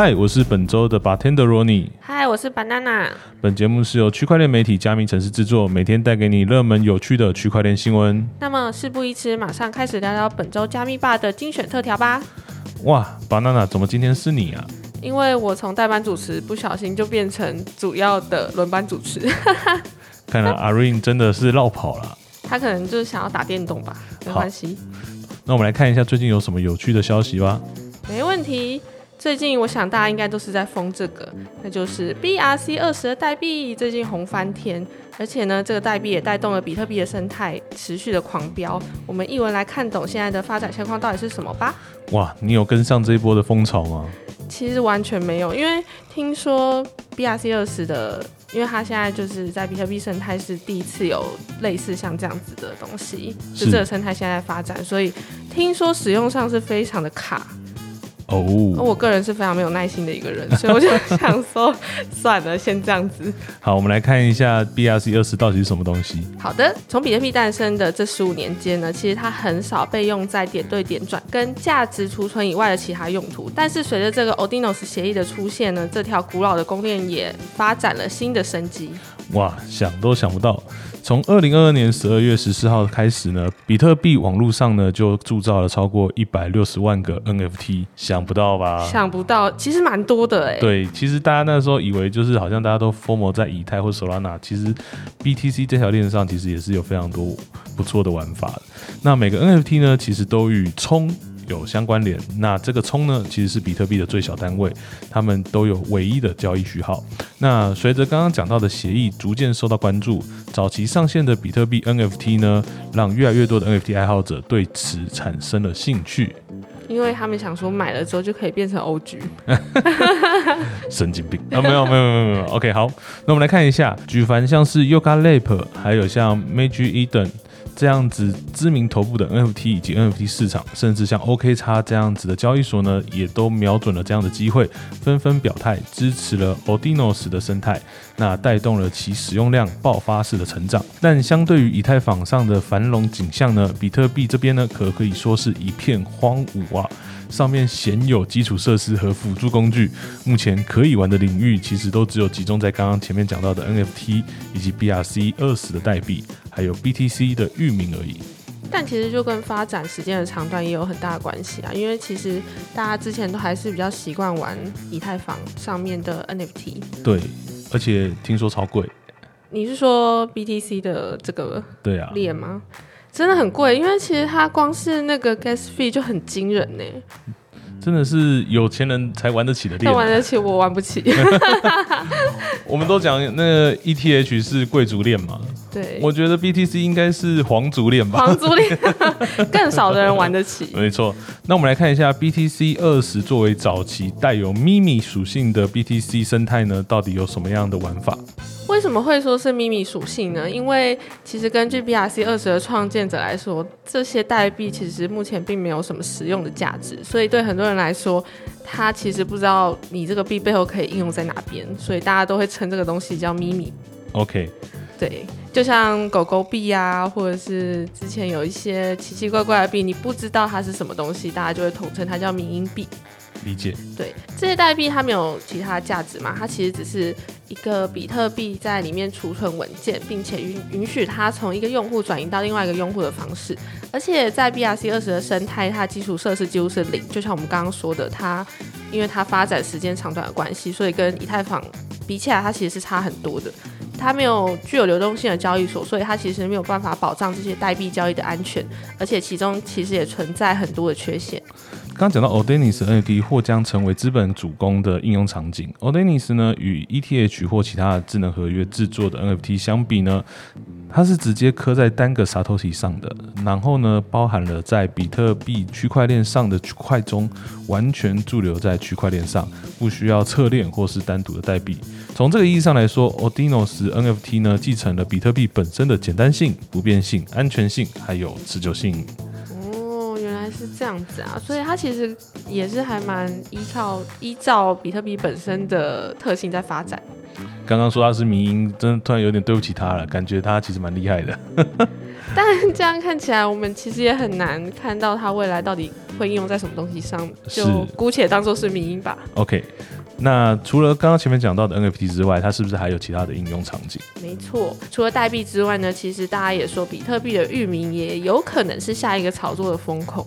嗨，我是本周的 bartender Ronnie。嗨，我是 banana。本节目是由区块链媒体加密城市制作，每天带给你热门有趣的区块链新闻。那么事不宜迟，马上开始聊聊本周加密吧的精选特调吧。哇，banana，怎么今天是你啊？因为我从代班主持不小心就变成主要的轮班主持。看来阿 Rain 真的是绕跑了。他可能就是想要打电动吧，没关系。那我们来看一下最近有什么有趣的消息吧。没问题。最近我想大家应该都是在封这个，那就是 BRC 二十的代币，最近红翻天，而且呢，这个代币也带动了比特币的生态持续的狂飙。我们一文来看懂现在的发展情况到底是什么吧。哇，你有跟上这一波的风潮吗？其实完全没有，因为听说 BRC 二十的，因为它现在就是在比特币生态是第一次有类似像这样子的东西，就这个生态现在发展，所以听说使用上是非常的卡。哦，我个人是非常没有耐心的一个人，所以我就 想说，算了，先这样子。好，我们来看一下 BRC 二十到底是什么东西。好的，从比特币诞生的这十五年间呢，其实它很少被用在点对点转跟价值储存以外的其他用途。但是随着这个 Odinos 协议的出现呢，这条古老的公链也发展了新的生机。哇，想都想不到。从二零二二年十二月十四号开始呢，比特币网络上呢就铸造了超过一百六十万个 NFT，想不到吧？想不到，其实蛮多的哎。对，其实大家那时候以为就是好像大家都 form 在以太或 Solana，其实 BTC 这条链上其实也是有非常多不错的玩法的。那每个 NFT 呢，其实都与充。有相关联，那这个充呢，其实是比特币的最小单位，他们都有唯一的交易序号。那随着刚刚讲到的协议逐渐受到关注，早期上线的比特币 NFT 呢，让越来越多的 NFT 爱好者对此产生了兴趣，因为他们想说买了之后就可以变成 OG，神经病啊！没有没有没有没有，OK，好，那我们来看一下，举凡像是 Yoga Lab，还有像 Magic Eden。这样子知名头部的 NFT 以及 NFT 市场，甚至像 OK 叉这样子的交易所呢，也都瞄准了这样的机会，纷纷表态支持了 Odinos 的生态，那带动了其使用量爆发式的成长。但相对于以太坊上的繁荣景象呢，比特币这边呢，可可以说是一片荒芜啊。上面鲜有基础设施和辅助工具，目前可以玩的领域其实都只有集中在刚刚前面讲到的 NFT 以及 BRC 二十的代币，还有 BTC 的域名而已。但其实就跟发展时间的长短也有很大的关系啊，因为其实大家之前都还是比较习惯玩以太坊上面的 NFT。对，而且听说超贵。你是说 BTC 的这个对啊链吗？真的很贵，因为其实它光是那个 gas fee 就很惊人呢。真的是有钱人才玩得起的链，玩得起我玩不起。我们都讲那个 ETH 是贵族链嘛，对，我觉得 BTC 应该是皇族链吧，皇族链 更少的人玩得起。没错，那我们来看一下 BTC 二十作为早期带有秘密属性的 BTC 生态呢，到底有什么样的玩法？为什么会说是秘密属性呢？因为其实根据 BRC 二十的创建者来说，这些代币其实目前并没有什么实用的价值，所以对很多人来说，他其实不知道你这个币背后可以应用在哪边，所以大家都会称这个东西叫秘密。OK，对，就像狗狗币啊，或者是之前有一些奇奇怪怪的币，你不知道它是什么东西，大家就会统称它叫民营币。理解。对，这些代币它没有其他价值嘛？它其实只是一个比特币在里面储存文件，并且允允许它从一个用户转移到另外一个用户的方式。而且在 BRC 二十的生态，它基础设施几乎是零。就像我们刚刚说的，它因为它发展时间长短的关系，所以跟以太坊比起来，它其实是差很多的。它没有具有流动性的交易所，所以它其实没有办法保障这些代币交易的安全，而且其中其实也存在很多的缺陷。刚讲到 Odenis NFT 或将成为资本主攻的应用场景 Odenis 呢与 ETH 或其他的智能合约制作的 NFT 相比呢，它是直接刻在单个 Satoshi 上的，然后呢包含了在比特币区块链上的区块中完全驻留在区块链上，不需要侧链或是单独的代币。从这个意义上来说，Odinos NFT 呢继承了比特币本身的简单性、不变性、安全性还有持久性。哦，原来是。这样子啊，所以它其实也是还蛮依靠依照比特币本身的特性在发展。刚刚说他是民音，真的突然有点对不起他了，感觉他其实蛮厉害的。但这样看起来，我们其实也很难看到他未来到底会应用在什么东西上，就姑且当做是民音吧。OK，那除了刚刚前面讲到的 NFT 之外，它是不是还有其他的应用场景？没错，除了代币之外呢，其实大家也说比特币的域名也有可能是下一个炒作的风口。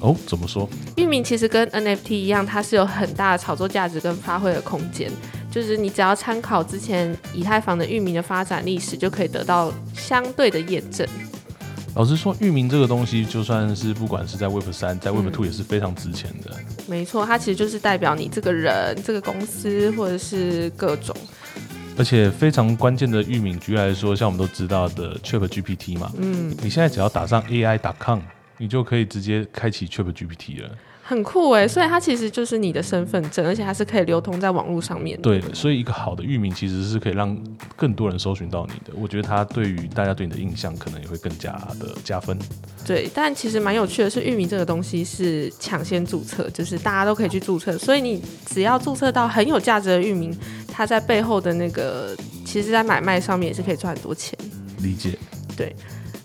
哦，怎么说？域名其实跟 NFT 一样，它是有很大的炒作价值跟发挥的空间。就是你只要参考之前以太坊的域名的发展历史，就可以得到相对的验证。老实说，域名这个东西，就算是不管是在 Web 三，在 Web Two 也是非常值钱的。没错，它其实就是代表你这个人、这个公司或者是各种。而且非常关键的域名，举例来说，像我们都知道的 Chat GPT 嘛，嗯，你现在只要打上 AI.com，你就可以直接开启 Chat GPT 了。很酷哎，所以它其实就是你的身份证，而且它是可以流通在网络上面。对，所以一个好的域名其实是可以让更多人搜寻到你的。我觉得它对于大家对你的印象可能也会更加的加分。对，但其实蛮有趣的是，域名这个东西是抢先注册，就是大家都可以去注册，所以你只要注册到很有价值的域名，它在背后的那个，其实在买卖上面也是可以赚很多钱。理解。对。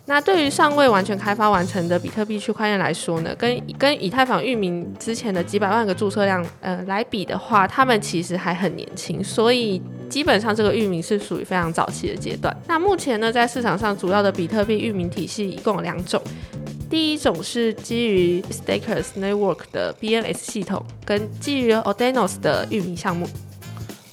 那对于尚未完全开发完成的比特币区块链来说呢，跟跟以太坊域名之前的几百万个注册量，呃来比的话，他们其实还很年轻，所以基本上这个域名是属于非常早期的阶段。那目前呢，在市场上主要的比特币域名体系一共有两种，第一种是基于 Stakers Network 的 BNS 系统，跟基于 o d e n o s 的域名项目。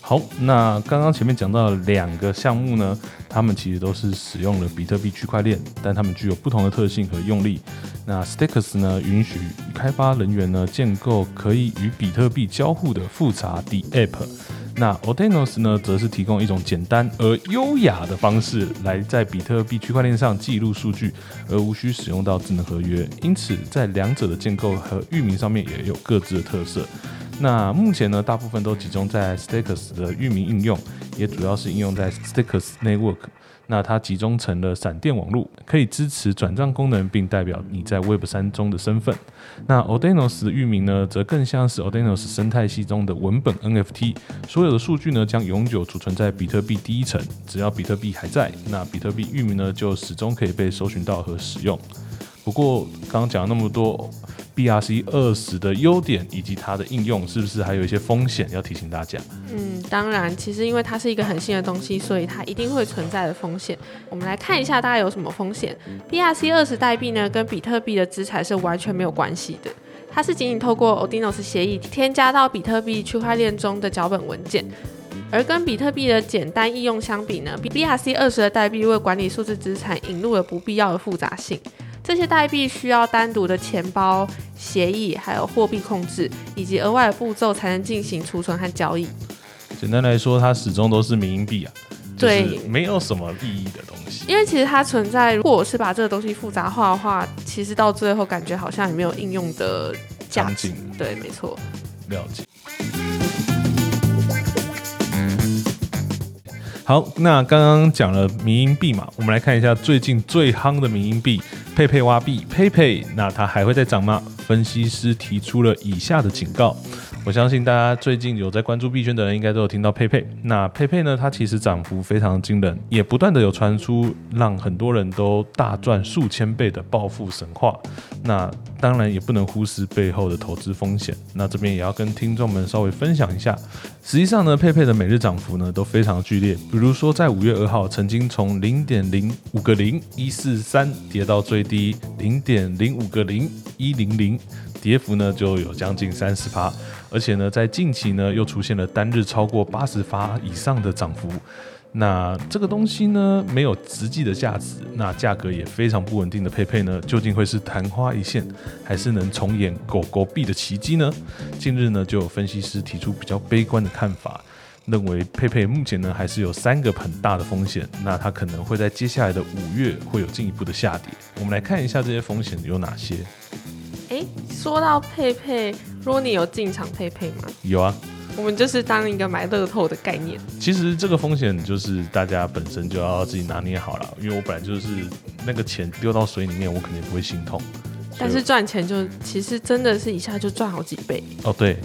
好，那刚刚前面讲到两个项目呢，他们其实都是使用了比特币区块链，但他们具有不同的特性和用力。那 Stakes 呢，允许开发人员呢建构可以与比特币交互的复杂的 App。那 o d e n o s 呢，则是提供一种简单而优雅的方式来在比特币区块链上记录数据，而无需使用到智能合约。因此，在两者的建构和域名上面也有各自的特色。那目前呢，大部分都集中在 Stakers 的域名应用，也主要是应用在 Stakers Network。那它集中成了闪电网络，可以支持转账功能，并代表你在 Web 三中的身份。那 o d e n o s 的域名呢，则更像是 o d e n o s 生态系中的文本 NFT，所有的数据呢将永久储存在比特币第一层，只要比特币还在，那比特币域名呢就始终可以被搜寻到和使用。不过刚刚讲了那么多。BRC 二十的优点以及它的应用，是不是还有一些风险要提醒大家？嗯，当然，其实因为它是一个很新的东西，所以它一定会存在的风险。我们来看一下大概有什么风险。BRC 二十代币呢，跟比特币的资产是完全没有关系的，它是仅仅透过 o d i n o s 协议添加到比特币区块链中的脚本文件，而跟比特币的简单应用相比呢，BRC 二十的代币为管理数字资产引入了不必要的复杂性。这些代币需要单独的钱包协议，还有货币控制，以及额外的步骤才能进行储存和交易。简单来说，它始终都是民营币啊，对，没有什么意义的东西。因为其实它存在，如果我是把这个东西复杂化的话，其实到最后感觉好像也没有应用的价值。对，没错。了解。好，那刚刚讲了民营币嘛，我们来看一下最近最夯的民营币佩佩挖币佩佩，那它还会再涨吗？分析师提出了以下的警告。我相信大家最近有在关注币圈的人，应该都有听到佩佩。那佩佩呢？它其实涨幅非常惊人，也不断的有传出让很多人都大赚数千倍的暴富神话。那当然也不能忽视背后的投资风险。那这边也要跟听众们稍微分享一下。实际上呢，佩佩的每日涨幅呢都非常剧烈。比如说在五月二号，曾经从零点零五个零一四三跌到最低零点零五个零一零零。跌幅呢就有将近三十趴，而且呢在近期呢又出现了单日超过八十发以上的涨幅。那这个东西呢没有实际的价值，那价格也非常不稳定的佩佩呢，究竟会是昙花一现，还是能重演狗狗币的奇迹呢？近日呢就有分析师提出比较悲观的看法，认为佩佩目前呢还是有三个很大的风险，那它可能会在接下来的五月会有进一步的下跌。我们来看一下这些风险有哪些。哎，说到佩佩，如果你有进场佩佩吗？有啊，我们就是当一个买乐透的概念。其实这个风险就是大家本身就要自己拿捏好了，因为我本来就是那个钱丢到水里面，我肯定不会心痛。但是赚钱就其实真的是一下就赚好几倍，哦，对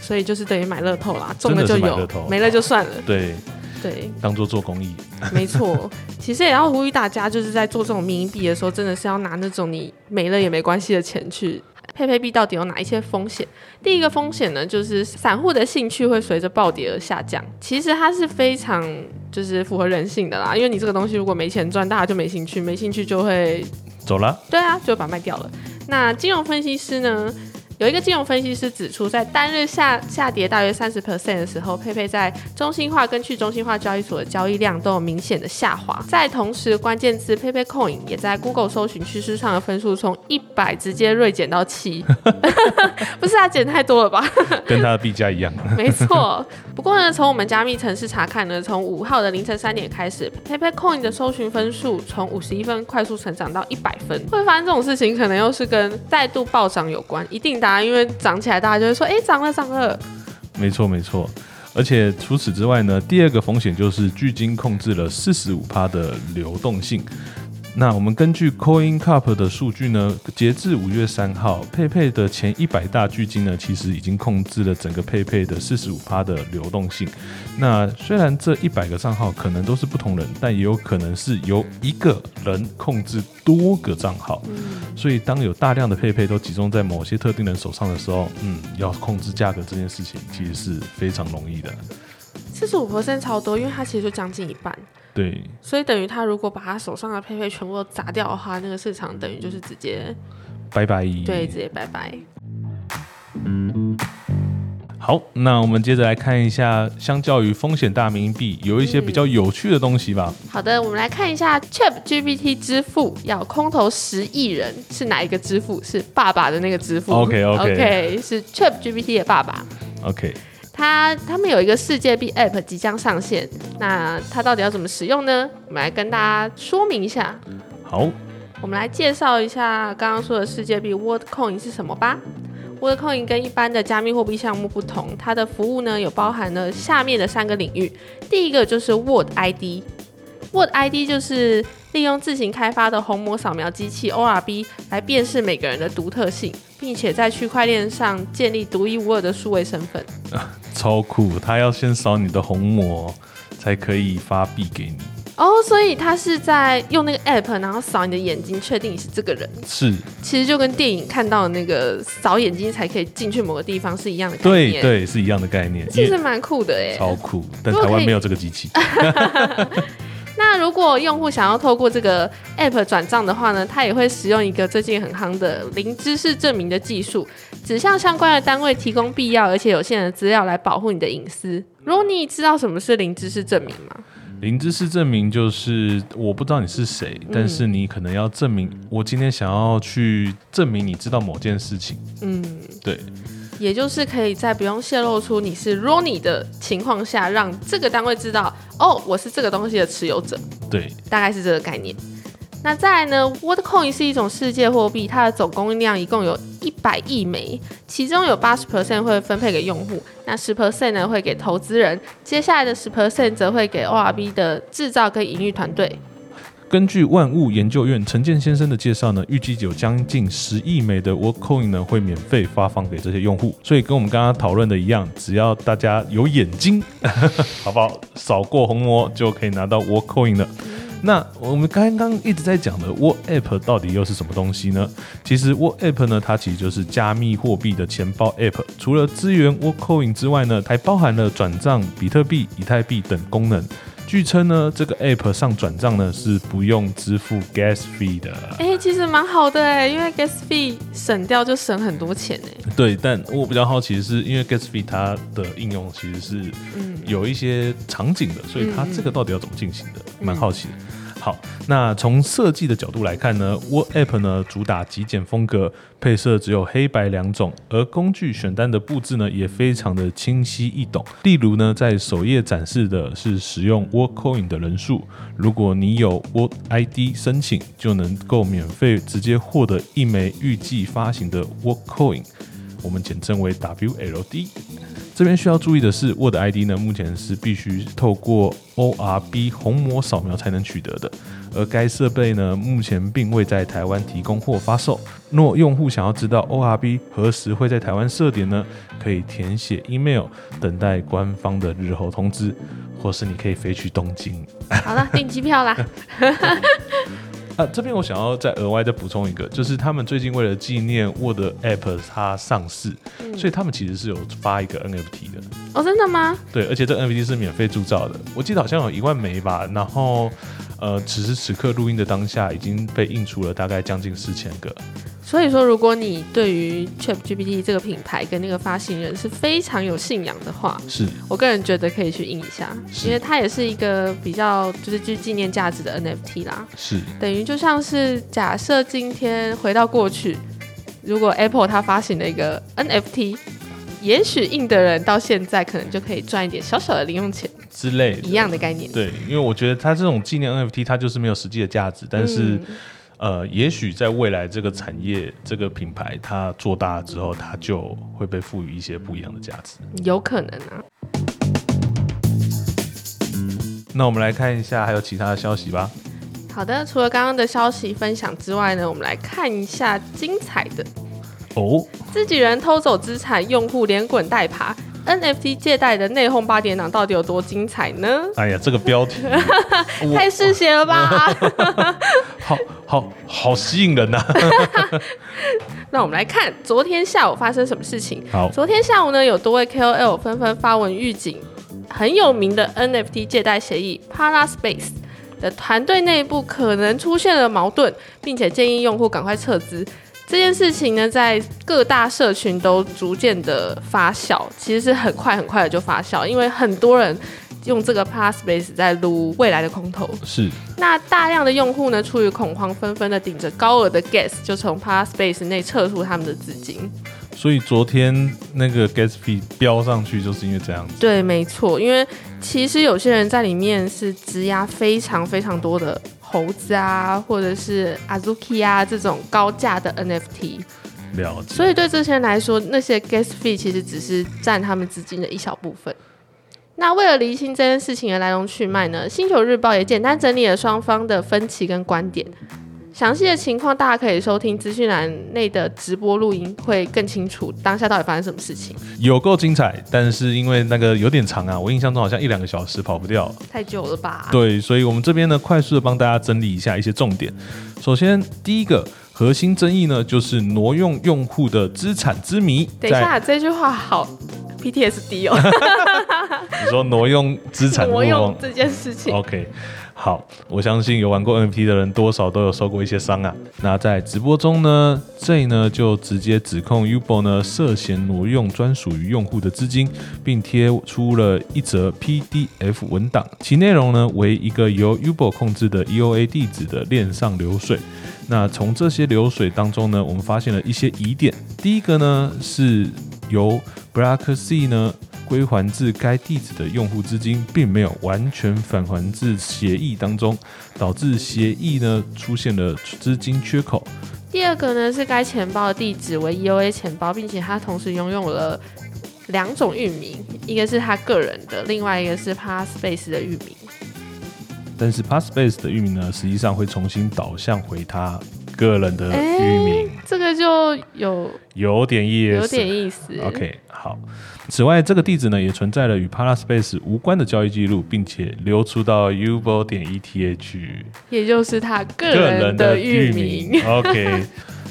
所以就是等于买乐透啦，中了就有没了就算了。对，对，当做做公益，没错。其实也要呼吁大家，就是在做这种迷因币的时候，真的是要拿那种你没了也没关系的钱去。配配币到底有哪一些风险？第一个风险呢，就是散户的兴趣会随着暴跌而下降。其实它是非常就是符合人性的啦，因为你这个东西如果没钱赚，大家就没兴趣，没兴趣就会走了。对啊，就把它卖掉了。那金融分析师呢？有一个金融分析师指出，在单日下下跌大约三十 percent 的时候，佩佩在中心化跟去中心化交易所的交易量都有明显的下滑。在同时，关键字佩佩 coin 也在 Google 搜寻趋势上的分数从一百直接锐减到七，不是啊，减太多了吧？跟它的币价一样。没错。不过呢，从我们加密城市查看呢，从五号的凌晨三点开始，PayPay Coin 的搜寻分数从五十一分快速成长到一百分。会发生这种事情，可能又是跟再度暴涨有关，一定的啊，因为涨起来，大家就会说，哎，涨了，涨了。没错，没错。而且除此之外呢，第二个风险就是巨鲸控制了四十五趴的流动性。那我们根据 Coin Cup 的数据呢，截至五月三号，佩佩的前一百大巨金呢，其实已经控制了整个佩佩的四十五趴的流动性。那虽然这一百个账号可能都是不同人，但也有可能是由一个人控制多个账号。所以当有大量的佩佩都集中在某些特定人手上的时候，嗯，要控制价格这件事情其实是非常容易的。四十五 percent 超多，因为它其实就将近一半。对，所以等于他如果把他手上的配配全部都砸掉的话，那个市场等于就是直接拜拜。对，直接拜拜。好，那我们接着来看一下，相较于风险大冥币，有一些比较有趣的东西吧。好的，我们来看一下 Chat GPT 支付要空投十亿人是哪一个支付？是爸爸的那个支付。OK OK OK，是 Chat GPT 的爸爸。OK，他他们有一个世界币 App 即将上线，那它到底要怎么使用呢？我们来跟大家说明一下。好，我们来介绍一下刚刚说的世界币 WorldCoin 是什么吧。WorldCoin 跟一般的加密货币项目不同，它的服务呢有包含了下面的三个领域。第一个就是 World ID，World ID 就是利用自行开发的虹膜扫描机器 ORB 来辨识每个人的独特性，并且在区块链上建立独一无二的数位身份。超酷！他要先扫你的虹膜，才可以发币给你。哦，所以他是在用那个 app，然后扫你的眼睛，确定你是这个人。是，其实就跟电影看到的那个扫眼睛才可以进去某个地方是一样的概念。，对对，是一样的概念，其实蛮酷的哎。超酷。但台湾没有这个机器。那如果用户想要透过这个 app 转账的话呢，他也会使用一个最近很夯的零知识证明的技术，只向相关的单位提供必要而且有限的资料来保护你的隐私。如果你知道什么是零知识证明吗？零知识证明就是我不知道你是谁，但是你可能要证明我今天想要去证明你知道某件事情。嗯，对，也就是可以在不用泄露出你是 Ronnie 的情况下，让这个单位知道，哦，我是这个东西的持有者。对，大概是这个概念。那再来呢，WorldCoin 是一种世界货币，它的总供应量一共有一百亿枚，其中有八十 percent 会分配给用户，那十 percent 呢会给投资人，接下来的十 percent 则会给 ORB 的制造跟营运团队。根据万物研究院陈建先生的介绍呢，预计有将近十亿枚的 Workcoin 呢会免费发放给这些用户，所以跟我们刚刚讨论的一样，只要大家有眼睛，好不好？扫过虹膜就可以拿到 Workcoin 了。那我们刚刚一直在讲的 Work App 到底又是什么东西呢？其实 Work App 呢，它其实就是加密货币的钱包 App，除了支援 Workcoin 之外呢，还包含了转账比特币、以太币等功能。据称呢，这个 App 上转账呢是不用支付 Gas fee 的。哎、其实蛮好的哎，因为 gas fee 省掉就省很多钱哎。对，但我比较好奇的是，因为 Gas fee 它的应用其实是嗯，有一些场景的，所以它这个到底要怎么进行的，嗯蛮好奇的。好，那从设计的角度来看呢，Word App 呢主打极简风格，配色只有黑白两种，而工具选单的布置呢也非常的清晰易懂。例如呢，在首页展示的是使用 Word Coin 的人数，如果你有 Word ID 申请，就能够免费直接获得一枚预计发行的 Word Coin，我们简称为 WLD。这边需要注意的是，Word ID 呢目前是必须透过 ORB 虹膜扫描才能取得的，而该设备呢目前并未在台湾提供或发售。若用户想要知道 ORB 何时会在台湾设点呢，可以填写 email 等待官方的日后通知，或是你可以飞去东京。好了，订机票啦。啊，这边我想要再额外再补充一个，就是他们最近为了纪念 Word App 它上市，所以他们其实是有发一个 NFT 的。哦，真的吗？对，而且这 NFT 是免费铸造的，我记得好像有一万枚吧。然后，呃，此时此刻录音的当下，已经被印出了大概将近四千个。所以说，如果你对于 ChatGPT 这个品牌跟那个发行人是非常有信仰的话，是我个人觉得可以去印一下，因为它也是一个比较就是具纪念价值的 NFT 啦。是等于就像是假设今天回到过去，如果 Apple 它发行了一个 NFT，也许印的人到现在可能就可以赚一点小小的零用钱，之类的一样的概念。对，因为我觉得它这种纪念 NFT，它就是没有实际的价值，但是。嗯呃，也许在未来这个产业、这个品牌它做大了之后，它就会被赋予一些不一样的价值。有可能啊。那我们来看一下还有其他的消息吧。好的，除了刚刚的消息分享之外呢，我们来看一下精彩的。哦，自己人偷走资产，用户连滚带爬，NFT 借贷的内讧八点档到底有多精彩呢？哎呀，这个标题 太嗜血了吧！好好好吸引人呐、那我们来看昨天下午发生什么事情。好，昨天下午呢，有多位 KOL 纷纷发文预警，很有名的 NFT 借贷协议 Paraspace 的团队内部可能出现了矛盾，并且建议用户赶快撤资。这件事情呢，在各大社群都逐渐的发酵，其实是很快很快的就发酵，因为很多人用这个 Plus Space 在撸未来的空头。是那大量的用户呢，出于恐慌，纷纷的顶着高额的 gas 就从 Plus Space 内撤出他们的资金。所以昨天那个 gas fee 飙上去，就是因为这样子。对，没错，因为其实有些人在里面是质押非常非常多的猴子啊，或者是 Azuki 啊这种高价的 NFT，了解。所以对这些人来说，那些 gas fee 其实只是占他们资金的一小部分。那为了厘清这件事情的来龙去脉呢，星球日报也简单整理了双方的分歧跟观点。详细的情况大家可以收听资讯栏内的直播录音，会更清楚当下到底发生什么事情。有够精彩，但是因为那个有点长啊，我印象中好像一两个小时跑不掉。太久了吧？对，所以我们这边呢，快速的帮大家整理一下一些重点。首先，第一个核心争议呢，就是挪用用户的资产之谜。等一下，这句话好 PTSD 哦，你说挪用资产 挪用这件事情。，OK。好，我相信有玩过 NFT 的人，多少都有受过一些伤啊。那在直播中呢，J 呢就直接指控 Ubo 呢涉嫌挪用专属于用户的资金，并贴出了一则 PDF 文档，其内容呢为一个由 Ubo 控制的 EOA 地址的链上流水。那从这些流水当中呢，我们发现了一些疑点。第一个呢是由 Black Sea 呢归还至该地址的用户资金，并没有完全返还至协议当中，导致协议呢出现了资金缺口。第二个呢是该钱包的地址为 EOA 钱包，并且它同时拥有了两种域名，一个是他个人的，另外一个是 Paraspace 的域名。但是 Passbase 的域名呢，实际上会重新导向回他个人的哎域名，这个就有有点意思。有点意思。OK，好。此外，这个地址呢也存在了与 Paraspace 无关的交易记录，并且流出到 Ubo 点 ETH 也就是他个个人的域。名。OK。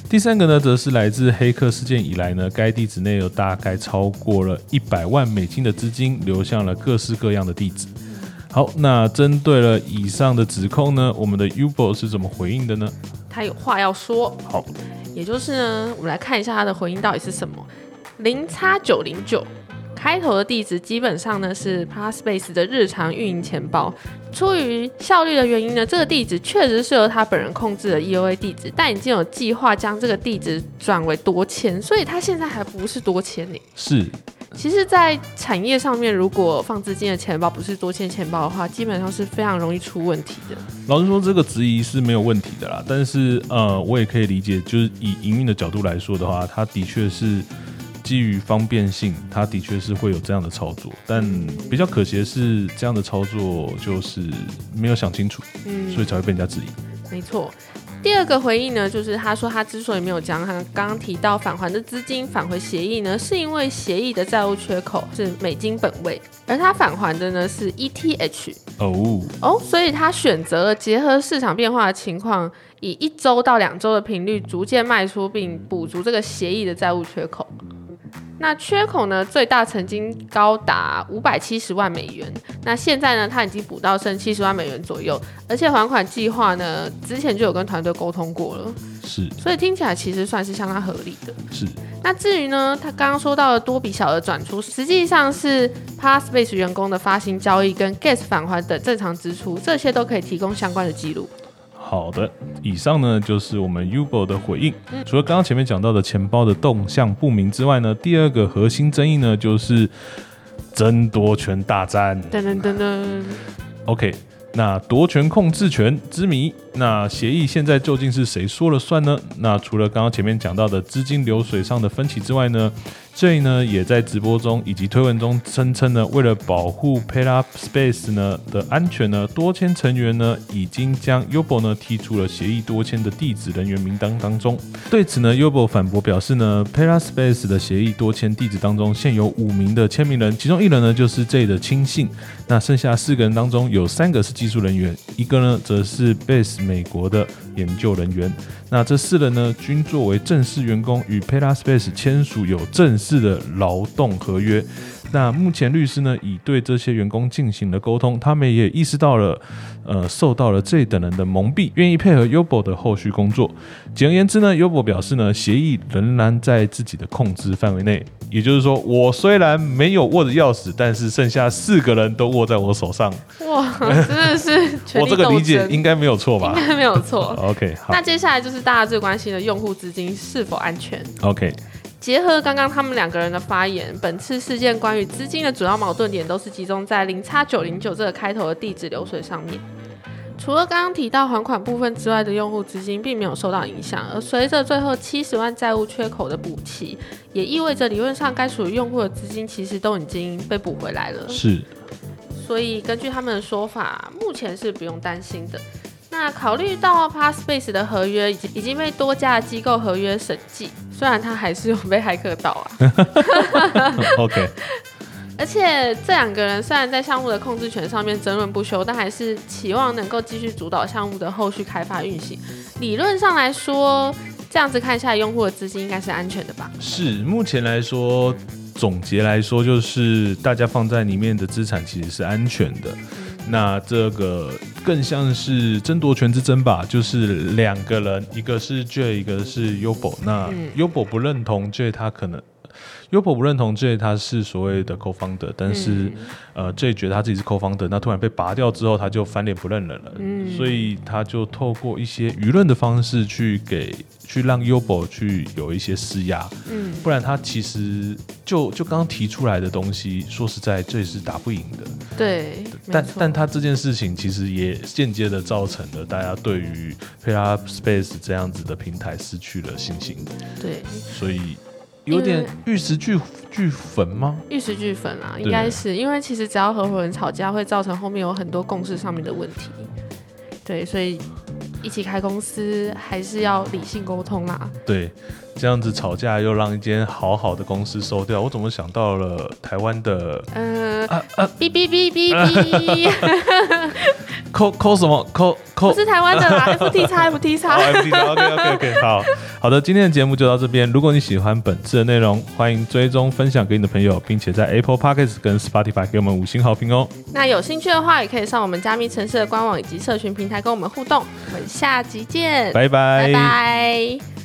第三个呢，则是来自黑客事件以来呢，该地址内有大概超过了一百万美金的资金流向了各式各样的地址。好，那针对了以上的指控呢，我们的 Ubo 是怎么回应的呢？他有话要说，好，也就是呢，我们来看一下他的回应到底是什么。零叉九零九开头的地址基本上呢是 Paraspace 的日常运营钱包。出于效率的原因呢，这个地址确实是由他本人控制的 EOA 地址，但已经有计划将这个地址转为多签，所以他现在还不是多签呢。是其实，在产业上面，如果放资金的钱包不是多签钱包的话，基本上是非常容易出问题的。老实说，这个质疑是没有问题的啦。但是呃，我也可以理解，就是以营运的角度来说的话，它的确是基于方便性，它的确是会有这样的操作，但比较可惜的是，这样的操作就是没有想清楚，嗯，所以才会被人家质疑。没错。第二个回应呢，就是他说他之所以没有将他刚刚提到返还的资金返回协议呢，是因为协议的债务缺口是美金本位，而他返还的呢是 ETH 哦，哦，所以他选择了结合市场变化的情况，以一周到两周的频率逐渐卖出，并补足这个协议的债务缺口。那缺口呢，最大曾经高达五百七十万美元。那现在呢，他已经补到剩七十万美元左右，而且还款计划呢，之前就有跟团队沟通过了，是所以听起来其实算是相当合理的。是，那至于呢，他刚刚说到的多笔小额转出，实际上是 Passbase 员工的发行交易跟 Gas 返还等正常支出，这些都可以提供相关的记录。好的，以上呢就是我们 Ubo 的回应。除了刚刚前面讲到的钱包的动向不明之外呢，第二个核心争议呢就是争夺权大战。噔噔噔噔，OK，那夺权控制权之谜，那协议现在究竟是谁说了算呢？那除了刚刚前面讲到的资金流水上的分歧之外呢，J 呢也在直播中以及推文中声称呢，为了保护 Payup Space 呢的安全呢，多签成员呢已经将 Ubo 呢踢出了协议多签的地址人员名单当中。对此呢，Ubo 反驳表示呢，Payup Space 的协议多签地址当中现有五名的签名人，其中一人呢就是 J 的亲信。那剩下四个人当中，有三个是技术人员，一个呢则是 Base 美国的研究人员。那这四人呢，均作为正式员工，与 Petaspace 签署有正式的劳动合约。那目前律师呢，已对这些员工进行了沟通，他们也意识到了，呃，受到了这等人的蒙蔽，愿意配合 Ubo 的后续工作。简而言之呢，Ubo 表示呢，协议仍然在自己的控制范围内。也就是说，我虽然没有握着钥匙，但是剩下四个人都握在我手上。哇，真的是我这个理解应该没有错吧应该没有错。OK，好那接下来就是大家最关心的用户资金是否安全。，OK，结合刚刚他们两个人的发言，本次事件关于资金的主要矛盾点都是集中在零叉九零九这个开头的地址流水上面。除了刚刚提到还款部分之外的用户资金并没有受到影响，而随着最后七十万债务缺口的补齐，也意味着理论上该属于用户的资金其实都已经被补回来了。是所以根据他们的说法，目前是不用担心的。那考虑到 Passpace 的合约已经已经被多家机构合约审计，虽然它还是有被骇客到啊，OK，而且这两个人虽然在项目的控制权上面争论不休，但还是期望能够继续主导项目的后续开发运行。理论上来说，这样子看下来，用户的资金应该是安全的吧？是目前来说，总结来说就是大家放在里面的资产其实是安全的。那这个更像是争夺权之争吧，就是两个人，一个是 J，一个是 Yubo。那 Yubo 不认同 J，他可能 Ubo 不认同 J，他是所谓的 co-founder，但是、嗯呃 J 觉得他自己是 co-founder，那突然被拔掉之后，他就翻脸不认人了。嗯所以他就透过一些舆论的方式去给去让 Ubo 去有一些施压。嗯，不然他其实就就刚刚提出来的东西，说实在这也是打不赢的。对，但但他这件事情其实也间接的造成了大家对于 Payla Space 这样子的平台失去了信心，对，所以有点玉石俱俱焚吗？玉石俱焚啊，应该是因为其实只要合伙人吵架，会造成后面有很多共识上面的问题。对，所以一起开公司还是要理性沟通啦。对，这样子吵架又让一间好好的公司收掉，我怎么想到了台湾的呃，啊啊哔哔哔哔哔，扣扣什么扣扣不是台湾的啦，FT 叉 FT 好叉。，FT 的 OK OK OK，好好的，今天的节目就到这边。如果你喜欢本次的内容，欢迎追踪分享给你的朋友，并且在 Apple Podcasts 跟 Spotify 给我们五星好评哦。那有兴趣的话，也可以上我们加密城市的官网以及社群平台跟我们互动。我们下集见，拜拜拜拜